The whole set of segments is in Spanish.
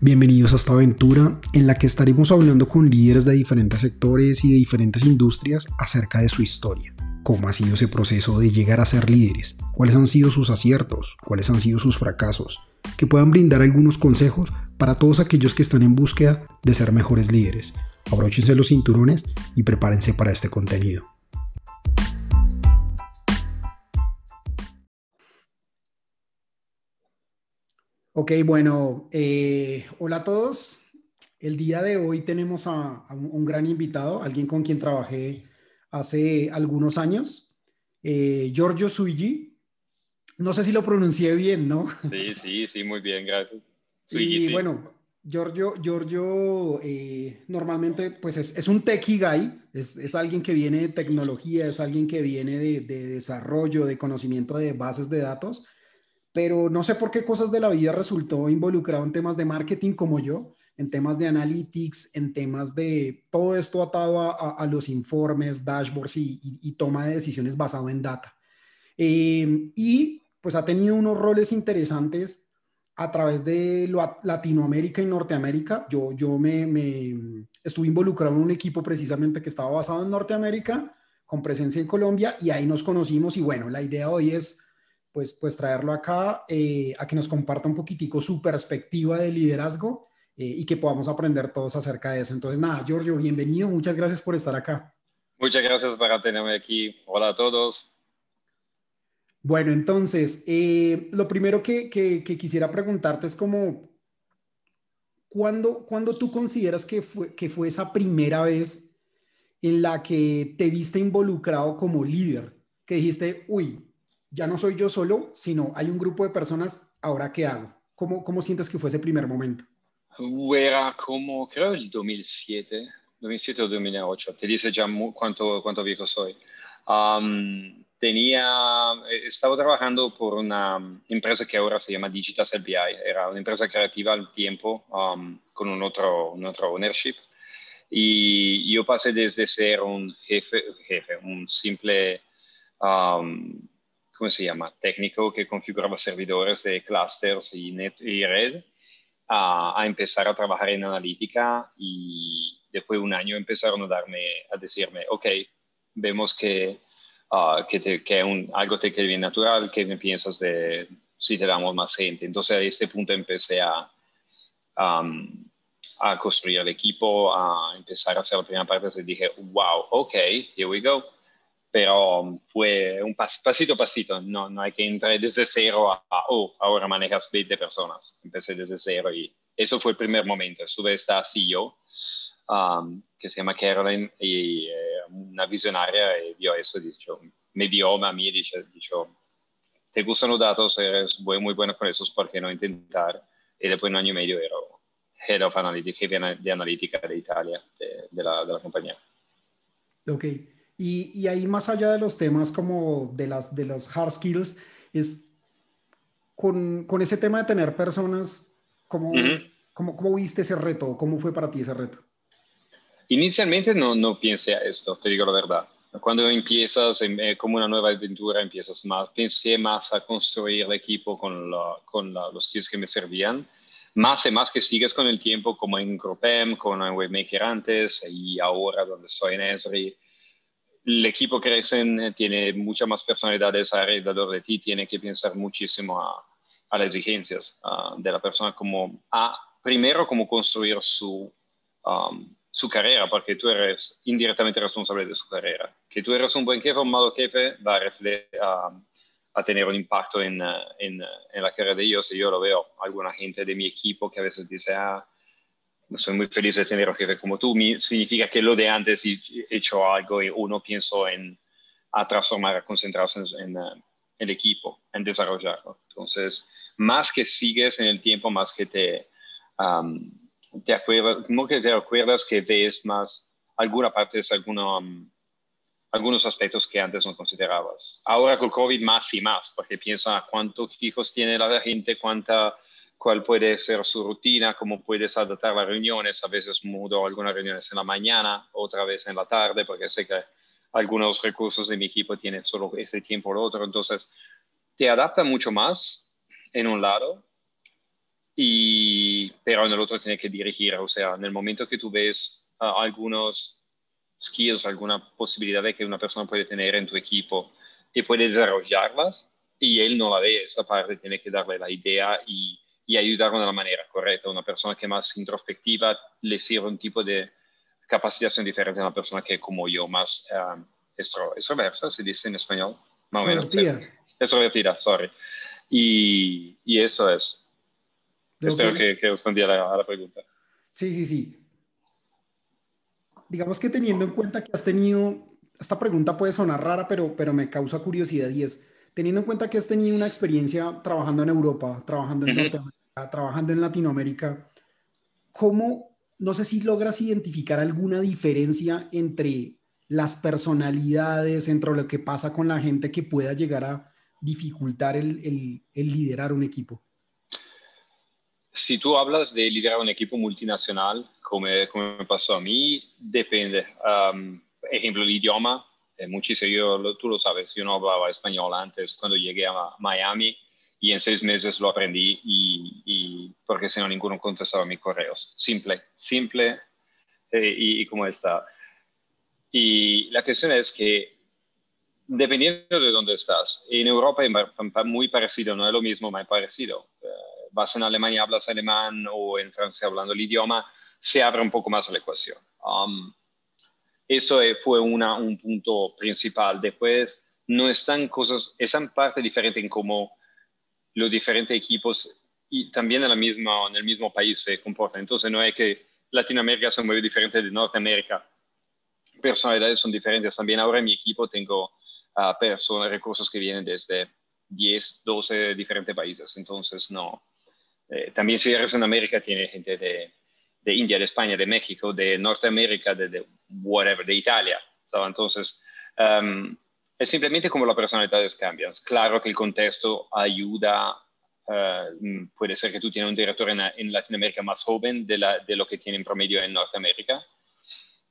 Bienvenidos a esta aventura en la que estaremos hablando con líderes de diferentes sectores y de diferentes industrias acerca de su historia. Cómo ha sido ese proceso de llegar a ser líderes, cuáles han sido sus aciertos, cuáles han sido sus fracasos, que puedan brindar algunos consejos para todos aquellos que están en búsqueda de ser mejores líderes. Abróchense los cinturones y prepárense para este contenido. Ok, bueno, eh, hola a todos. El día de hoy tenemos a, un, gran invitado, alguien con quien trabajé hace algunos años, eh, Giorgio Suigi. No sé si lo pronuncié bien, ¿no? Sí, sí, sí, muy bien, gracias. y bueno, Giorgio, Giorgio eh, normalmente pues es, un techie guy, es, alguien que viene de tecnología, es alguien que viene de, de desarrollo, de conocimiento de bases de datos pero no sé por qué cosas de la vida resultó involucrado en temas de marketing como yo, en temas de analytics, en temas de todo esto atado a, los informes, dashboards y, toma de decisiones basado en data. Eh, y pues ha tenido unos roles interesantes a través de Latinoamérica y Norteamérica. Yo, yo me, me, estuve involucrado en un equipo precisamente que estaba basado en Norteamérica, con presencia en Colombia, y ahí nos conocimos. Y bueno, la idea hoy es pues, pues traerlo acá eh, a que nos comparta un poquitico su perspectiva de liderazgo eh, y que podamos aprender todos acerca de eso. Entonces, nada, Giorgio, bienvenido, muchas gracias por estar acá. Muchas gracias por tenerme aquí. Hola a todos. Bueno, entonces, eh, lo primero que, que, quisiera preguntarte es como, ¿cuándo, ¿cuándo, tú consideras que fue, que fue esa primera vez en la que te viste involucrado como líder? Que dijiste, uy, ya no soy yo solo, sino hay un grupo de personas, ¿ahora qué hago? ¿Cómo, cómo sientes que fue ese primer momento? Era como, creo, el 2007, 2007 o 2008, te dice ya cuánto, cuánto viejo soy. tenía, estaba trabajando por una empresa que ahora se llama Digital BI, era una empresa creativa al tiempo con un otro, un otro ownership. Y yo pasé desde ser un jefe, jefe un simple ¿cómo se llama? Técnico que configuraba servidores de clusters y, net, y red, a, empezar a trabajar en analítica y después de un año empezaron a, darme, a decirme, ok, vemos que, uh, que, te, que un, algo te queda bien natural, ¿qué me piensas de si te damos más gente? Entonces a este punto empecé a, a construir el equipo, a empezar a hacer la primera parte y dije, wow, ok, here we go pero fue un pasito a pasito, no, no hay que entrar desde cero a, oh, ahora manejas 20 personas. Empecé desde cero y eso fue el primer momento. Sube esta CEO um, que se llama Carolyn y eh, una visionaria y vio eso, dicho, me vio a mí dice, dicho, te gustan los datos, eres muy, bueno con esos, ¿por qué no intentar? Y después de un año y medio era Head of Analytics, de analítica de Italia, de, de, la, de la compañía. Ok. Y, ahí más allá de los temas como de, las, de los hard skills, es con, con ese tema de tener personas, ¿cómo, ¿cómo, viste ese reto? ¿Cómo fue para ti ese reto? Inicialmente no, no pensé a esto, te digo la verdad. Cuando empiezas eh, como una nueva aventura, empiezas más, pensé más a construir el equipo con, con los skills que me servían, más y más que sigues con el tiempo, como en Gropem, con Webmaker antes y ahora donde estoy en Esri, el equipo crece, eh, tiene muchas más personalidades alrededor de ti, tiene que pensar muchísimo a, las exigencias de la persona, como a, primero como construir su, um, su carrera, porque tú eres indirectamente responsable de su carrera. Que tú eres un buen jefe o un malo jefe va a, a, tener un impacto en, uh, en, uh, en, la carrera de ellos, y yo lo veo. Alguna gente de mi equipo que a veces dice, ah, soy muy feliz de tener un jefe como tú. Significa que lo de antes he hecho algo y uno pienso en a transformar, a concentrarse en, eh, el equipo, en desarrollarlo. Entonces, más que sigues en el tiempo, más que te, te acuerdas, como que te acuerdas que ves más alguna parte, alguno, algunos aspectos que antes no considerabas. Ahora con COVID más y más, porque piensa cuántos hijos tiene la gente, cuánta cuál puede ser su rutina, cómo puedes adaptar las reuniones. A veces mudo algunas reuniones en la mañana, otra vez en la tarde, porque sé que algunos recursos de mi equipo tienen solo ese tiempo o otro. Entonces, te adapta mucho más en un lado, y, pero en el otro tiene que dirigir. O sea, en el momento que tú ves uh, algunos skills, alguna posibilidad de que una persona puede tener en tu equipo y puede desarrollarlas, y él no la ve, esa parte tiene que darle la idea y, y ayudarlo de la manera correcta. Una persona que es más introspectiva le sirve un tipo de capacitación diferente a una persona que como yo, más um, extroversa, se dice en español. Más o menos. Extrovertida, sorry. Y, y eso es. Espero que, que respondí a la, pregunta. Sí, sí, sí. Digamos que teniendo en cuenta que has tenido, esta pregunta puede sonar rara, pero, pero me causa curiosidad y es, teniendo en cuenta que has tenido una experiencia trabajando en Europa, trabajando en Norteamérica, trabajando en Latinoamérica, ¿cómo, no sé si logras identificar alguna diferencia entre las personalidades, entre lo que pasa con la gente que pueda llegar a dificultar el, el, el liderar un equipo? Si tú hablas de liderar un equipo multinacional, como, como me pasó a mí, depende. Um, ejemplo, el idioma, eh, muchísimo, tú lo sabes, yo no hablaba español antes cuando llegué a Miami y en seis meses lo aprendí y, y porque si no ninguno contestaba mis correos. Simple, simple eh, y, y como está. Y la cuestión es que dependiendo de dónde estás, en Europa es muy parecido, no es lo mismo, muy parecido. Eh, vas en Alemania, hablas alemán o en Francia hablando el idioma, se abre un poco más la ecuación. Um, eso fue una, un punto principal. Después, no están cosas, están parte diferente en cómo los diferentes equipos y también en, la misma, en el mismo país se comportan. Entonces, no es que Latinoamérica se mueve diferente de Norteamérica. Personalidades son diferentes. También ahora en mi equipo tengo uh, personas, recursos que vienen desde 10, 12 diferentes países. Entonces, no, eh, también si eres en América, tiene gente de, de, India, de España, de México, de Norteamérica, de, de whatever, de Italia. Entonces, um, es simplemente como las personalidades cambian. Claro que el contexto ayuda. Uh, puede ser que tú tienes un director en, Latinoamérica más joven de, lo que tiene en promedio en Norteamérica,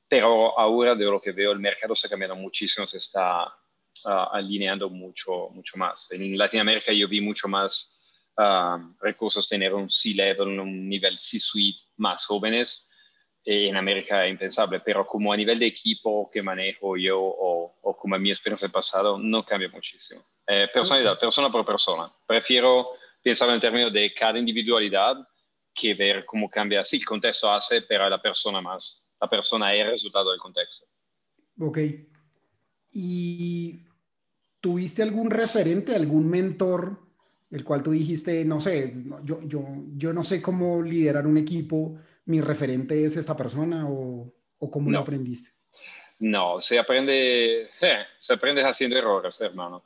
pero ahora de lo que veo el mercado se ha cambiado muchísimo, se está uh, alineando mucho, mucho más. En Latinoamérica yo vi mucho más recursos tener un C-level, un nivel C-suite más jóvenes. En América es impensable, pero como a nivel de equipo que manejo yo o, o como mi experiencia pasado, no cambia muchísimo. Eh, personalidad, persona por persona. Prefiero pensar en términos de cada individualidad que ver cómo cambia. Sí, el contexto hace, pero la persona más. La persona es el resultado del contexto. Ok. ¿Y tuviste algún referente, algún mentor el cual tú dijiste, no sé, yo, yo, yo no sé cómo liderar un equipo, mi referente es esta persona o, o cómo lo aprendiste? No, se aprende, eh, se aprende haciendo errores, hermano.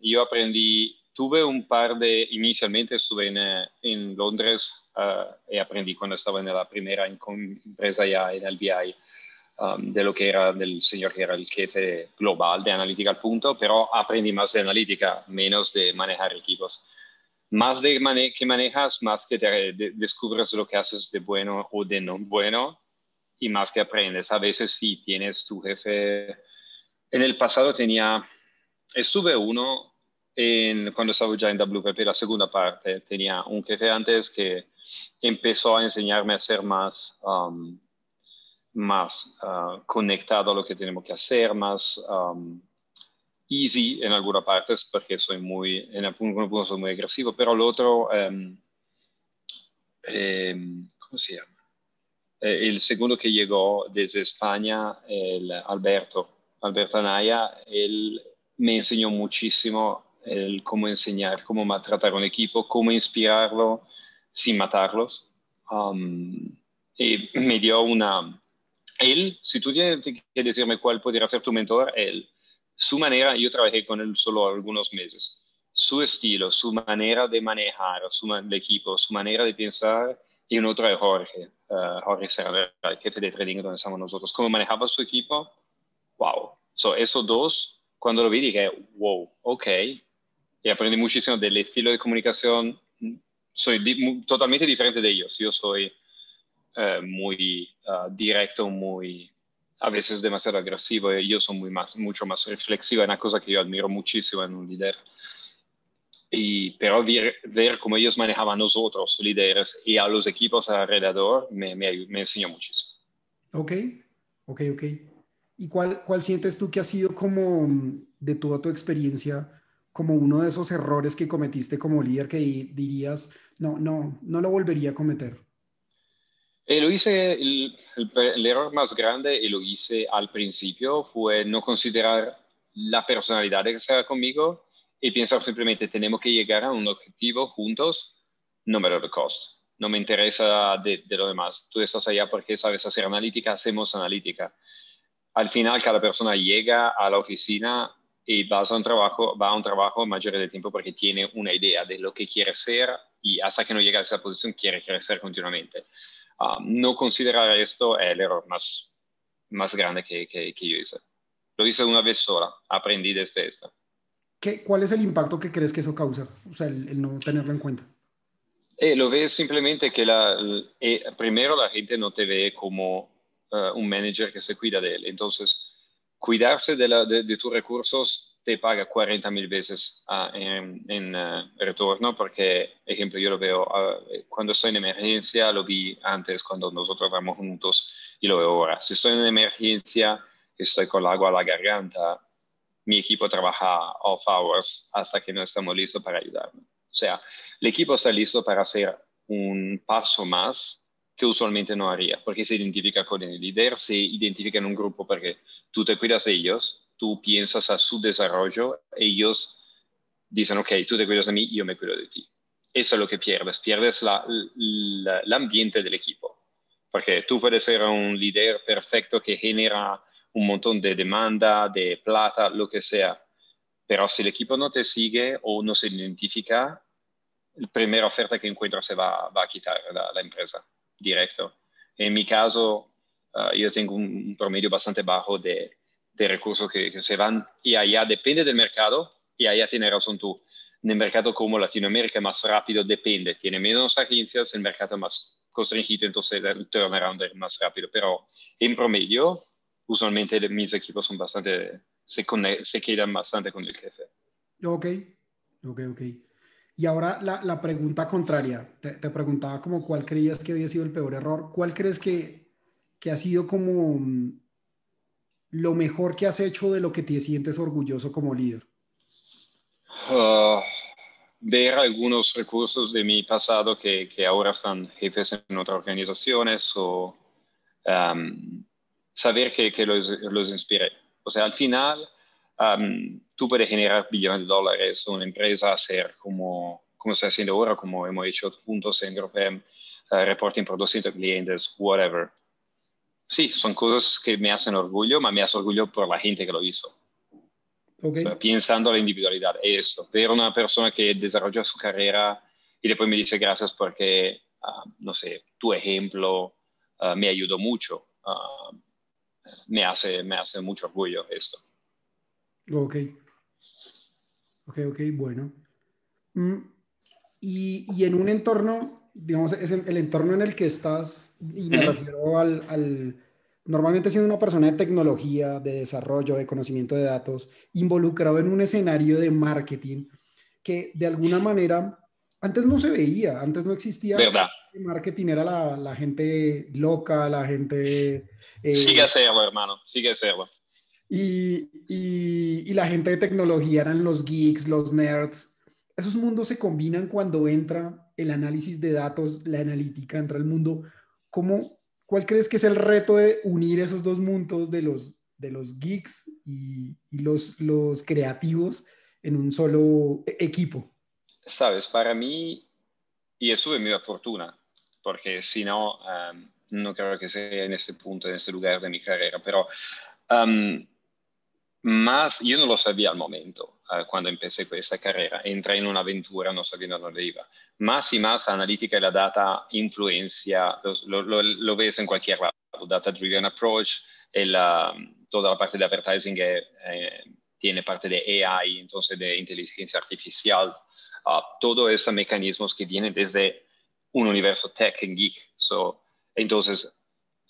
yo aprendí, tuve un par de, inicialmente estuve en, eh, en Londres uh, y aprendí cuando estaba en la primera empresa ya en el BI Um, de lo que era del señor que era el jefe global de analítica al punto, pero aprendí más de analítica, menos de manejar equipos. Más de que manejas, más que te descubres lo que haces de bueno o de no bueno y más que aprendes. A veces sí tienes tu jefe. En el pasado tenía, estuve uno en, cuando estaba ya en WPP, la segunda parte, tenía un jefe antes que empezó a enseñarme a hacer más um, más ah, conectado a lo que tenemos que hacer, más easy en algunas partes, porque soy muy, en algún punto soy muy agresivo, pero el otro, em, em, ¿cómo se llama? Eh, el segundo que llegó desde España, el Alberto, Alberto Anaya, él me enseñó muchísimo el cómo enseñar, cómo tratar un equipo, cómo inspirarlo sin matarlos. y me dio una, él, si tú tienes que decirme cuál podría ser tu mentor, él, su manera, yo trabajé con él solo algunos meses, su estilo, su manera de manejar su, el equipo, su manera de pensar, y un otro de Jorge, uh, Jorge Serra, el jefe de trading donde estamos nosotros, cómo manejaba su equipo, wow. So, esos dos, cuando lo vi, dije, wow, ok. Y aprendí muchísimo del estilo de comunicación. Soy di totalmente diferente de ellos. Yo soy eh, muy ah, directo, muy a veces demasiado agresivo. Yo soy muy más, mucho más una cosa que yo admiro muchísimo en un líder. y, pero ver, ver, cómo ellos manejaban a nosotros, líderes, y a los equipos alrededor, me, me, me enseñó muchísimo. Ok, ok, ok. ¿Y cuál, cuál sientes tú que ha sido como de toda tu experiencia, como uno de esos errores que cometiste como líder que dirías, no, no, no lo volvería a cometer? Eh, lo hice, el, el, error más grande y lo hice al principio fue no considerar la personalidad que estaba conmigo y pensar simplemente tenemos que llegar a un objetivo juntos, no matter the cost. No me interesa de, de, lo demás. Tú estás allá porque sabes hacer analítica, hacemos analítica. Al final, cada persona llega a la oficina y va a un trabajo, va a un trabajo mayor de tiempo porque tiene una idea de lo que quiere ser y hasta que no llega a esa posición quiere crecer continuamente. Ah, no considerar esto es el error más, más grande que, que, que yo hice. Lo hice una vez sola, aprendí desde esta. ¿Qué, ¿Cuál es el impacto que crees que eso causa? O sea, el, no tenerlo en cuenta. Eh, lo ves simplemente que la, eh, primero la gente no te ve como uh, un manager que se cuida de él. Entonces, cuidarse de, la, de, de tus recursos te paga 40 mil veces uh, en, en uh, retorno, porque, ejemplo, yo lo veo cuando estoy en emergencia, lo vi antes cuando nosotros vamos juntos y lo veo ahora. Si estoy en emergencia, estoy con el agua a la garganta, mi equipo trabaja off hours hasta que no estamos listos para ayudarme. O sea, el equipo está listo para hacer un paso más que usualmente no haría, porque se identifica con el líder, se identifica en un grupo porque tú te cuidas de ellos, tú piensas a su desarrollo, ellos dicen, ok, tú te cuidas de mí, yo me cuido de ti. Eso es lo que pierdes, pierdes la, el ambiente del equipo, porque tú puedes ser un líder perfecto que genera un montón de demanda, de plata, lo que sea. Pero si el equipo no te sigue o no se identifica, la primera oferta que encuentra se va, va a quitar la, empresa directo. En mi caso, uh, yo tengo un, promedio bastante bajo de, de recursos que, que, se van y allá depende del mercado y allá tiene razón tú. En el mercado como Latinoamérica más rápido depende, tiene menos agencias, el mercado más constringido, entonces el turnaround es más rápido. Pero en promedio, usualmente mis equipos son bastante, se, se quedan bastante con el jefe. Ok, ok, ok. Y ahora la, la pregunta contraria. Te, te, preguntaba como cuál creías que había sido el peor error. ¿Cuál crees que, que ha sido como mm, lo mejor que has hecho de lo que te sientes orgulloso como líder? Uh, ver algunos recursos de mi pasado que, que ahora están jefes en otras organizaciones o um, saber que, que los, los inspiré. O sea, al final, um, tú puedes generar billones de dólares, una empresa, hacer como, como está haciendo ahora, como hemos hecho juntos en GroupM, uh, reporting por 200 clientes, whatever. Sí, son cosas que me hacen orgullo, pero me hace orgullo por la gente que lo hizo. Okay. O sea, pensando la individualidad, eso. Ver una persona que desarrolla su carrera y después me dice gracias porque, uh, no sé, tu ejemplo uh, me ayudó mucho. Uh, me hace, me hace mucho orgullo esto. Ok. Ok, ok, bueno. Mm, y, y, en un entorno, digamos, es el entorno en el que estás, y me refiero al, al, normalmente siendo una persona de tecnología, de desarrollo, de conocimiento de datos, involucrado en un escenario de marketing que de alguna manera antes no se veía, antes no existía. ¿Verdad? El marketing era la, la gente loca, la gente eh, sigue a serlo, hermano, sigue a serlo. Y, y, y, la gente de tecnología eran los geeks, los nerds. Esos mundos se combinan cuando entra el análisis de datos, la analítica, entra el mundo. ¿Cómo, ¿Cuál crees que es el reto de unir esos dos mundos de los, de los geeks y, y los, los creativos en un solo e-, equipo? Sabes, para mí, y eso es mi fortuna, porque si no, um, no creo que sea en este punto, en este lugar de mi carrera, pero um, más, yo no lo sabía al momento, cuando empecé con esta carrera, entré en una aventura no sabiendo dónde iba. Más y más analítica y la data influencia, lo, lo, lo ves en cualquier lado, data driven approach, el, uh, toda la parte de advertising eh, tiene parte de AI, entonces de inteligencia artificial, uh, todos esos mecanismos que vienen desde un universo tech and geek. So, entonces,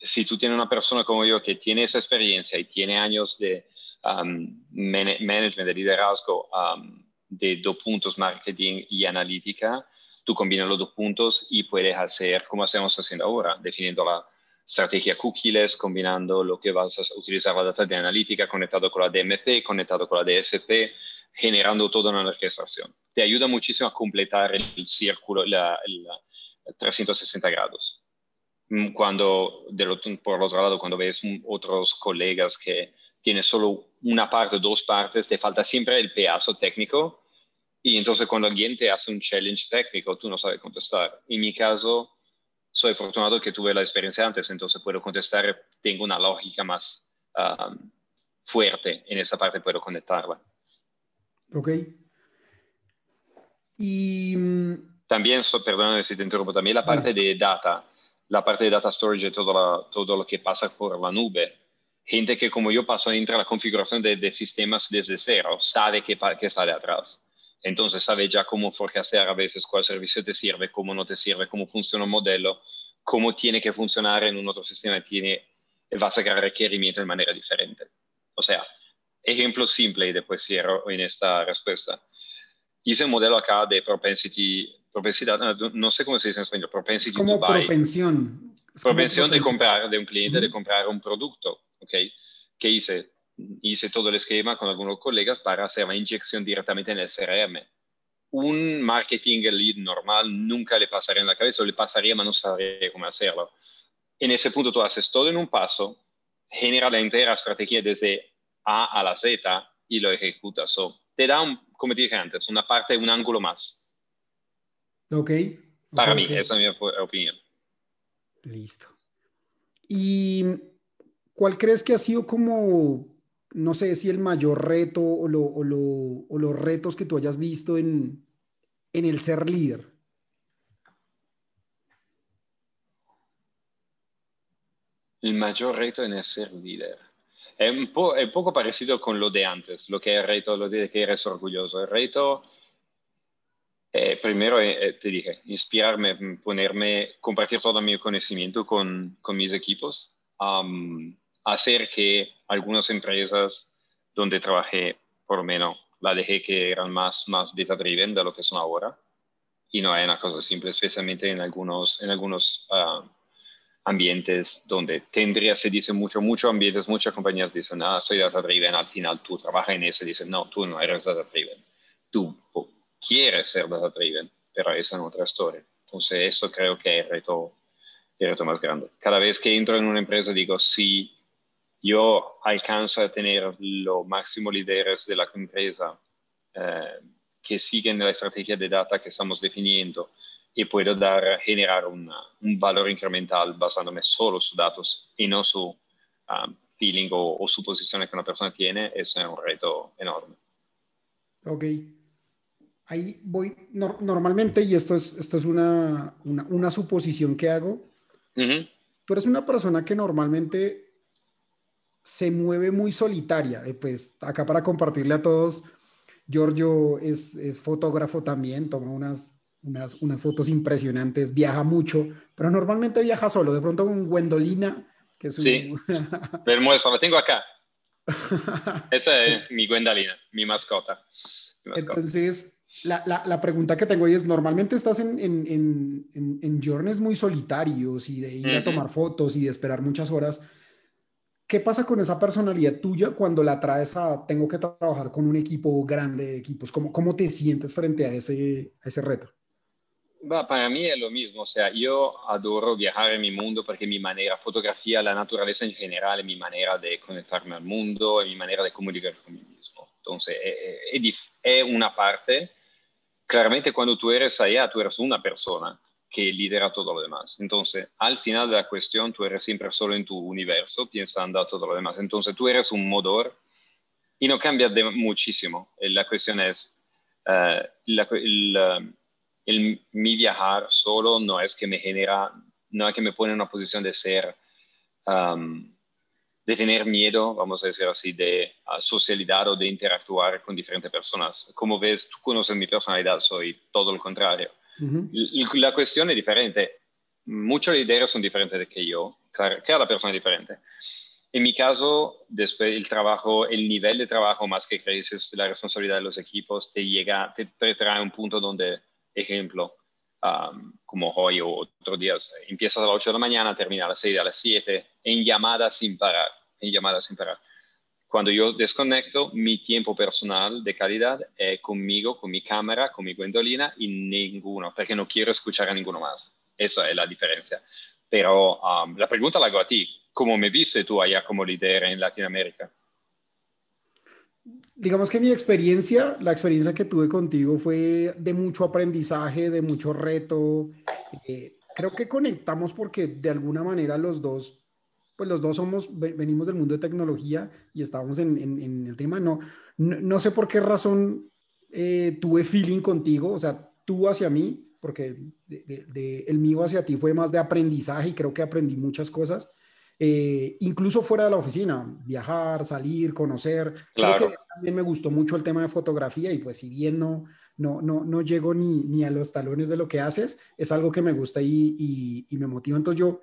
si tú tienes una persona como yo que tiene esa experiencia y tiene años de um, management, de liderazgo um, de dos puntos, marketing y analítica, tú combinas los dos puntos y puedes hacer como estamos haciendo ahora, definiendo la estrategia cookies, combinando lo que vas a utilizar la data de analítica conectado con la DMP, conectado con la DSP, generando toda una orquestación. Te ayuda muchísimo a completar el círculo, la, 360 grados. Mm, cuando, por otro lado, cuando ves otros colegas que tienen solo una parte, dos partes, te falta siempre el pedazo técnico y entonces cuando alguien te hace un challenge técnico, tú no sabes contestar. En mi caso, soy afortunado que tuve la experiencia antes, entonces puedo contestar, tengo una lógica más um, fuerte en esa parte, puedo conectarla. Ok. Y... Mm, también, perdón si te interrumpo, también la parte de data, la parte de data storage, todo, todo lo que pasa por la nube. Gente que como yo pasó entra la configuración de, de sistemas desde cero, sabe que, que está de atrás entonces sabe ya cómo forecastear a veces cuál servicio te sirve, cómo no te sirve, cómo funciona un modelo, cómo tiene que funcionar en un otro sistema, tiene, va a sacar requerimientos de manera diferente. O sea, ejemplo simple y después cierro en esta respuesta. Hice un modelo acá de propensity, propensidad, no sé cómo se dice en español, propensity como propensión. propensión de comprar, de un cliente, de comprar un producto, ¿ok? ¿Qué hice? hice todo el esquema con algunos colegas para hacer la inyección directamente en el CRM. Un marketing lead normal nunca le pasaría en la cabeza o le pasaría, pero no sabría cómo hacerlo. En ese punto tú haces todo en un paso, genera la entera estrategia desde A a la Z y lo ejecutas. te da, un, como dije antes, una parte, un ángulo más. Ok. Para mí, esa es mi opinión. Listo. ¿Y cuál crees que ha sido como no sé si el mayor reto o, los retos que tú hayas visto en, el ser líder. El mayor reto en el ser líder. Es un, poco parecido con lo de antes, lo que es el reto, lo de que eres orgulloso. El reto, eh, primero eh, eh, te dije, inspirarme, ponerme, compartir todo mi conocimiento con, mis equipos hacer que algunas empresas donde trabajé, por menos, la dejé que eran más, más data-driven de lo que son ahora. Y no es una cosa simple, especialmente en algunos, en algunos ah, ambientes donde tendría, se dice mucho, muchos ambientes, muchas compañías dicen, ah, soy data-driven, al final tú trabajas en eso, dicen, no, tú no eres data-driven. Tú quieres ser data-driven, pero esa es otra historia. Entonces, eso creo que es el reto, el reto más grande. Cada vez que entro en una empresa digo, sí, yo alcanzo a tener los máximos líderes de la empresa eh, que siguen la estrategia de data que estamos definiendo y puedo dar, generar un valor incremental basándome solo su datos y no su um, feeling o, o, suposiciones que una persona tiene, eso es un reto enorme. Ok. Ahí voy, normalmente, y esto es, esto es una, una, suposición que hago, tú eres una persona que normalmente se mueve muy solitaria. Eh, pues acá para compartirle a todos, Giorgio es, es fotógrafo también, toma unas, unas, unas, fotos impresionantes, viaja mucho, pero normalmente viaja solo. De pronto con Gwendolina, que es un... Sí, hermoso, la tengo acá. Esa es mi Gwendolina, mi mascota. Entonces, la, la, la, pregunta que tengo es, normalmente estás en, en, en, en, journeys muy solitarios y de ir a tomar fotos y de esperar muchas horas. ¿Qué pasa con esa personalidad tuya cuando la traes a, tengo que trabajar con un equipo grande de equipos? ¿Cómo, cómo te sientes frente a ese, ese reto? para mí es lo mismo, o sea, yo adoro viajar en mi mundo porque mi manera, fotografía, la naturaleza en general, mi manera de conectarme al mundo, mi manera de comunicar con mí mismo. Entonces, es, es una parte, claramente cuando tú eres allá, tú eres una persona, que lidera todo lo demás. Entonces, al final de la cuestión, tú eres siempre solo en tu universo, pensando a todo lo demás. Entonces, tú eres un motor y no cambia de muchísimo. Eh, la cuestión es, uh, el, mi viajar solo no es que me genera, no es que me pone en una posición de ser, um, de tener miedo, vamos a decir así, de uh, socialidad o de interactuar con diferentes personas. Como ves, tú conoces mi personalidad, soy todo lo contrario la cuestión es diferente. Muchos líderes son diferentes que yo, cada persona es diferente. En mi caso, después el trabajo, el nivel de trabajo más que creces, la responsabilidad de los equipos, te llega, te, trae a un punto donde, ejemplo, como hoy o otros días, empiezas a las 8 de la mañana, termina a las 6, a las 7, en llamadas sin parar, en llamadas sin parar. Cuando yo desconecto, mi tiempo personal de calidad es conmigo, con mi cámara, con mi Gwendolina y ninguno, porque no quiero escuchar a ninguno más. Esa es la diferencia. Pero la pregunta la hago a ti. ¿Cómo me viste tú allá como líder en Latinoamérica? Digamos que mi experiencia, la experiencia que tuve contigo fue de mucho aprendizaje, de mucho reto. Eh, creo que conectamos porque de alguna manera los dos, pues los dos somos, venimos del mundo de tecnología y estábamos en, en, el tema. No, no, sé por qué razón eh, tuve feeling contigo, o sea, tú hacia mí, porque de, el mío hacia ti fue más de aprendizaje y creo que aprendí muchas cosas. Eh, incluso fuera de la oficina, viajar, salir, conocer. Claro. Creo que también me gustó mucho el tema de fotografía y pues si bien no, no, no, no llego ni, ni a los talones de lo que haces, es algo que me gusta y, y, me motiva. Entonces yo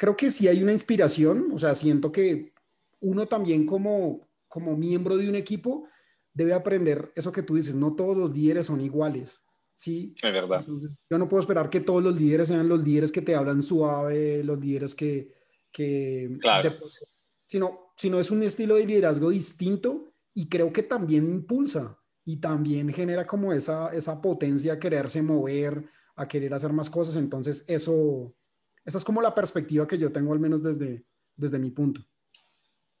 creo que sí hay una inspiración, o sea, siento que uno también como, como miembro de un equipo debe aprender eso que tú dices, no todos los líderes son iguales. Sí, es verdad. yo no puedo esperar que todos los líderes sean los líderes que te hablan suave, los líderes que, que claro. sino, sino es un estilo de liderazgo distinto y creo que también impulsa y también genera como esa, esa potencia a quererse mover, a querer hacer más cosas. Entonces, eso, esa es como la perspectiva que yo tengo, al menos desde, desde mi punto.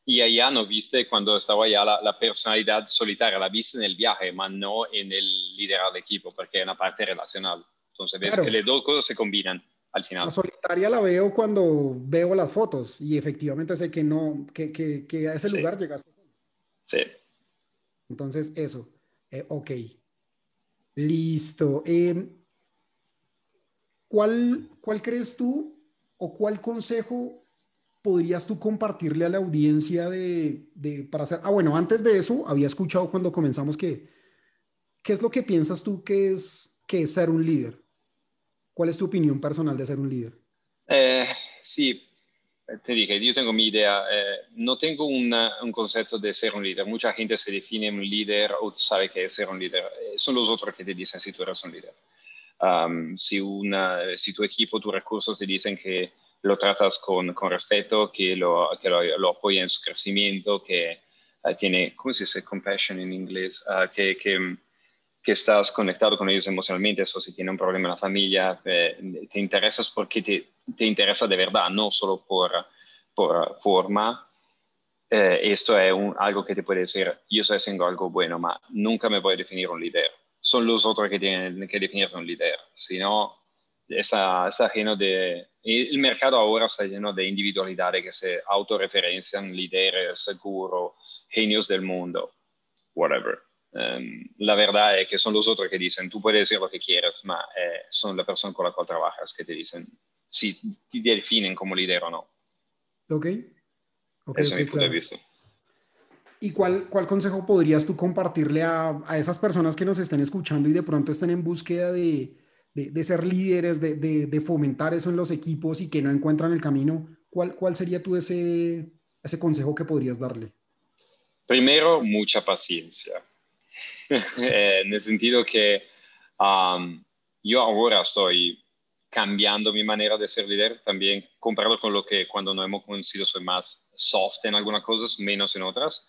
Y allá no viste cuando estaba allá la, personalidad solitaria, la viste en el viaje, pero no en el liderazgo de equipo, porque es una parte relacional. Entonces, ves que las dos cosas se combinan al final. La solitaria la veo cuando veo las fotos y efectivamente sé que no, que, que, que a ese lugar llegaste. Sí. Entonces, eso. Eh, ok. Listo. Em, ¿cuál, ¿Cuál crees tú o cuál consejo podrías tú compartirle a la audiencia de, para hacer? Ah, bueno, antes de eso, había escuchado cuando comenzamos que, ¿qué es lo que piensas tú que es, que es ser un líder? ¿Cuál es tu opinión personal de ser un líder? Eh, sí, te dije, yo tengo mi idea. Eh, no tengo un concepto de ser un líder. Mucha gente se define un líder o sabe qué es ser un líder. Eh, son los otros que te dicen si tú eres un líder. Si, una, si tu equipo, tus recursos te dicen que lo tratas con, con respeto, que, lo, que lo, lo, apoya en su crecimiento, que tiene, ¿cómo se dice? Compassion en inglés, ah, que, que que estás conectado con ellos emocionalmente, eso si tiene un problema en la familia, eh, te interesas porque te, te, interesa de verdad, no solo por, por forma. Eh, esto es un, algo que te puede decir, yo estoy haciendo algo bueno, pero nunca me voy a definir un líder. Son los otros que tienen que definirse un líder. Si no, está, está lleno de... El mercado ahora está lleno de individualidades que se autorreferencian, líderes, seguro, genios del mundo, whatever Em, la verdad es que son los otros que dicen, tú puedes decir lo que quieras, pero eh, son la persona con la cual trabajas que te dicen si te definen como líder o no. Ok. okay es mi punto de vista. ¿Y cuál, cuál consejo podrías tú compartirle a, a, esas personas que nos estén escuchando y de pronto estén en búsqueda de, de, ser líderes, de, de, fomentar eso en los equipos y que no encuentran el camino? ¿Cuál, cuál sería tú ese, ese consejo que podrías darle? Primero, mucha paciencia Eh, en el sentido que yo ahora estoy cambiando mi manera de ser líder, también comparado con lo que cuando no hemos conocido soy más soft en algunas cosas, menos en otras.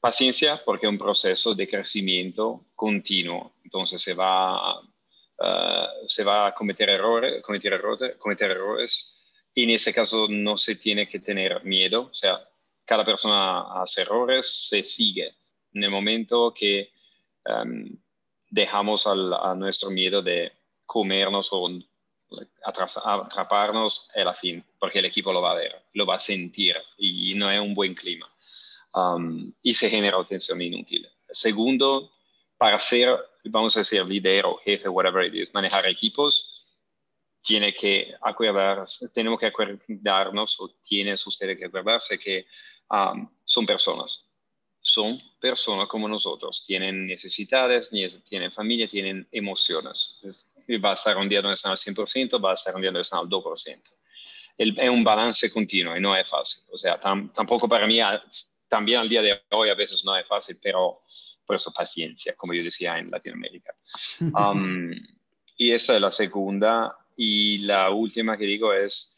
Paciencia porque es un proceso de crecimiento continuo, entonces se va, uh, se va a cometer errores, cometer errores, cometer errores, y en ese caso no se tiene que tener miedo, o sea, cada persona hace errores, se sigue. En el momento que Em, dejamos a nuestro miedo de comernos o atraparnos el fin, porque el equipo lo va a ver, lo va a sentir y no es un buen clima. Um, y se genera tensión inútil. Segundo, para ser, vamos a decir, líder o jefe, whatever it is, manejar equipos, tiene que acordarse, tenemos que acordarnos, o tienes ustedes que acordarse que um, son personas son personas como nosotros, tienen necesidades, tienen familia, tienen emociones. Va a estar un día donde están al 100%, va a estar un día donde están al 2%. es un balance continuo y no es fácil. O sea, tampoco para mí, también al día de hoy a veces no es fácil, pero por eso paciencia, como yo decía en Latinoamérica. Um, y esa es la segunda. Y la última que digo es,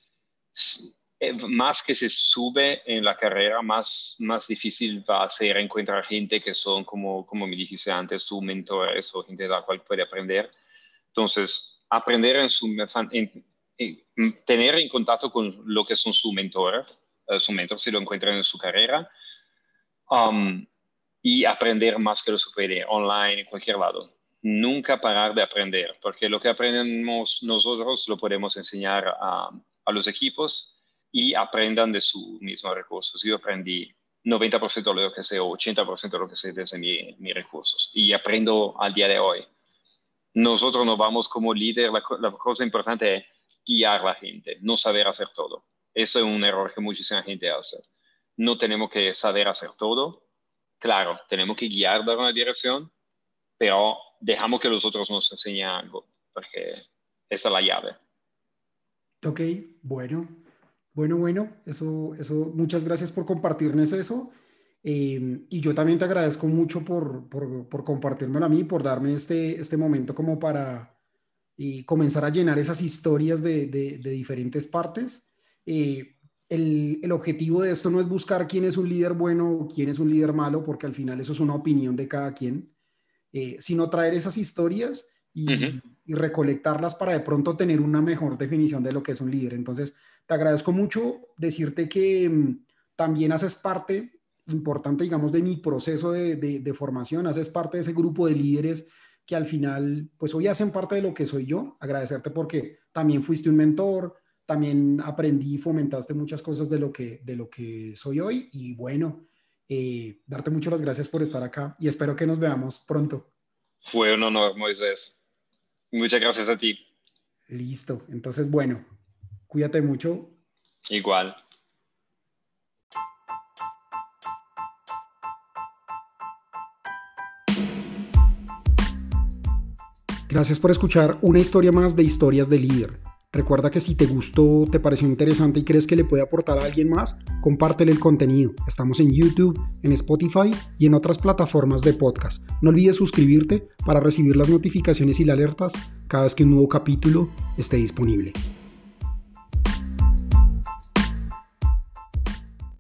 eh, más que se sube en la carrera, más, más difícil va a ser encontrar gente que son, como, como me dijiste antes, tus mentores o gente de la cual puede aprender. Entonces, aprender en su, tener en contacto con lo que son sus mentores, uh, su mentor si lo encuentran en su carrera, um, y aprender más que lo se puede online, en cualquier lado. Nunca parar de aprender, porque lo que aprendemos nosotros lo podemos enseñar a, a los equipos y aprendan de sus mismos recursos. Yo aprendí 90% de lo que sé o 80% de lo que sé desde mis recursos y aprendo al día de hoy. Nosotros nos vamos como líder, la, la cosa importante es guiar a la gente, no saber hacer todo. Eso es un error que muchísima gente hace. No tenemos que saber hacer todo. Claro, tenemos que guiar, dar una dirección, pero dejamos que los otros nos enseñen algo, porque esa es la llave. Ok, bueno, bueno, bueno, eso, eso, muchas gracias por compartirnos eso. Eh, y yo también te agradezco mucho por, por, por compartírmelo a mí, por darme este, este momento como para y comenzar a llenar esas historias de, de, diferentes partes. Eh, el, el, objetivo de esto no es buscar quién es un líder bueno o quién es un líder malo, porque al final eso es una opinión de cada quien, eh, sino traer esas historias y, y, recolectarlas para de pronto tener una mejor definición de lo que es un líder. Entonces, te agradezco mucho decirte que mm, también haces parte importante, digamos, de mi proceso de, de, de formación, haces parte de ese grupo de líderes que al final, pues hoy hacen parte de lo que soy yo. Agradecerte porque también fuiste un mentor, también aprendí y fomentaste muchas cosas de lo que, de lo que soy hoy. Y bueno, eh, darte muchas las gracias por estar acá y espero que nos veamos pronto. Fue un honor, Moisés. Muchas gracias a ti. Listo. Entonces, bueno, cuídate mucho. Igual. Gracias por escuchar una historia más de Historias de Líder. Recuerda que si te gustó, te pareció interesante y crees que le puede aportar a alguien más, compártele el contenido. Estamos en YouTube, en Spotify y en otras plataformas de podcast. No olvides suscribirte para recibir las notificaciones y las alertas cada vez que un nuevo capítulo esté disponible.